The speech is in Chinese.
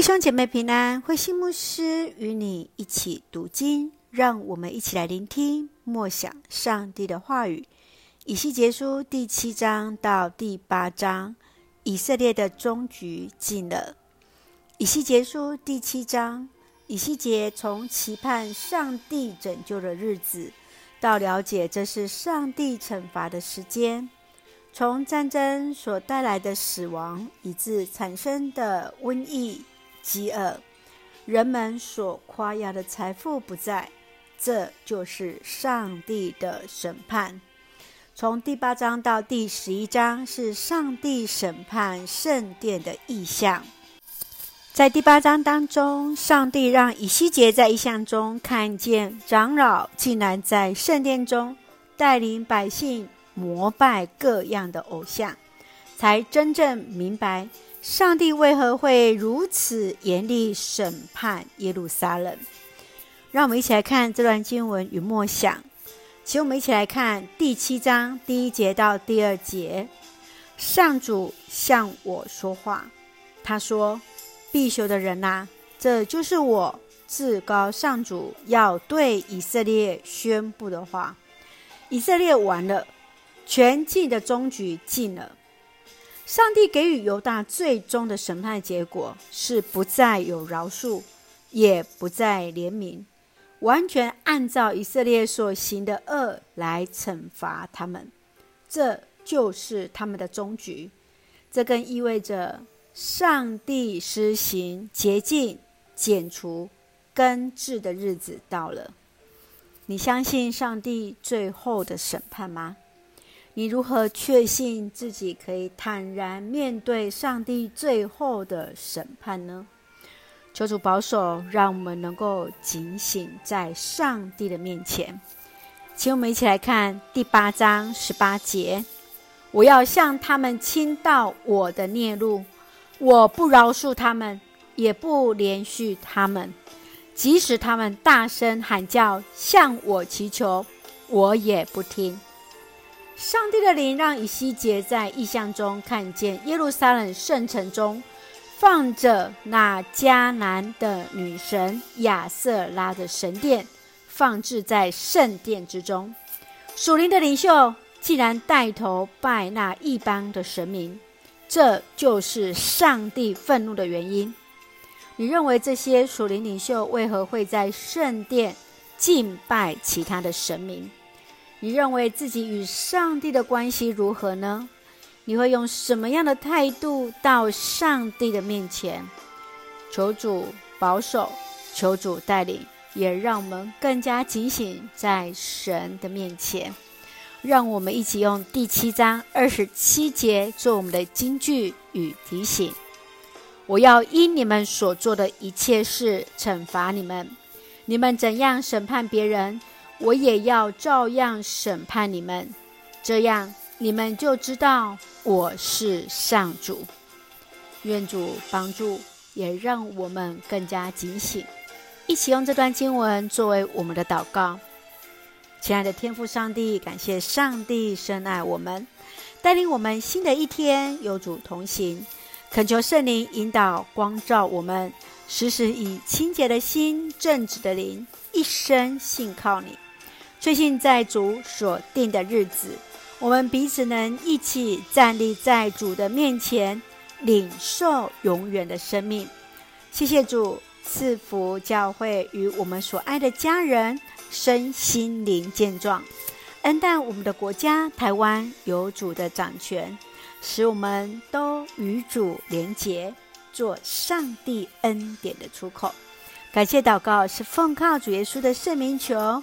弟兄姐妹平安，慧心牧师与你一起读经，让我们一起来聆听默想上帝的话语。以西结书第七章到第八章，以色列的终局近了。以西结书第七章，以西结从期盼上帝拯救的日子，到了解这是上帝惩罚的时间。从战争所带来的死亡，以致产生的瘟疫。饥饿，人们所夸耀的财富不在，这就是上帝的审判。从第八章到第十一章是上帝审判圣殿的意象。在第八章当中，上帝让以西结在意象中看见长老竟然在圣殿中带领百姓膜拜各样的偶像，才真正明白。上帝为何会如此严厉审判耶路撒冷？让我们一起来看这段经文与默想。请我们一起来看第七章第一节到第二节。上主向我说话，他说：“必修的人呐，这就是我至高上主要对以色列宣布的话。以色列完了，全境的终局近了。”上帝给予犹大最终的审判结果是不再有饶恕，也不再怜悯，完全按照以色列所行的恶来惩罚他们，这就是他们的终局。这更意味着上帝施行洁净、剪除、根治的日子到了。你相信上帝最后的审判吗？你如何确信自己可以坦然面对上帝最后的审判呢？求主保守，让我们能够警醒在上帝的面前。请我们一起来看第八章十八节：“我要向他们倾倒我的孽怒，我不饶恕他们，也不怜恤他们，即使他们大声喊叫，向我祈求，我也不听。”上帝的灵让以西结在异象中看见耶路撒冷圣城中放着那迦南的女神亚瑟拉的神殿，放置在圣殿之中。属灵的领袖竟然带头拜那异邦的神明，这就是上帝愤怒的原因。你认为这些属灵领袖为何会在圣殿敬拜其他的神明？你认为自己与上帝的关系如何呢？你会用什么样的态度到上帝的面前？求主保守，求主带领，也让我们更加警醒在神的面前。让我们一起用第七章二十七节做我们的金句与提醒：我要因你们所做的一切事惩罚你们，你们怎样审判别人，我也要照样审判你们，这样你们就知道我是上主。愿主帮助，也让我们更加警醒，一起用这段经文作为我们的祷告。亲爱的天父上帝，感谢上帝深爱我们，带领我们新的一天有主同行，恳求圣灵引导光照我们，时时以清洁的心、正直的灵，一生信靠你。确信在主所定的日子，我们彼此能一起站立在主的面前，领受永远的生命。谢谢主赐福教会与我们所爱的家人身心灵健壮，恩待我们的国家台湾有主的掌权，使我们都与主连结，做上帝恩典的出口。感谢祷告是奉靠主耶稣的圣名求。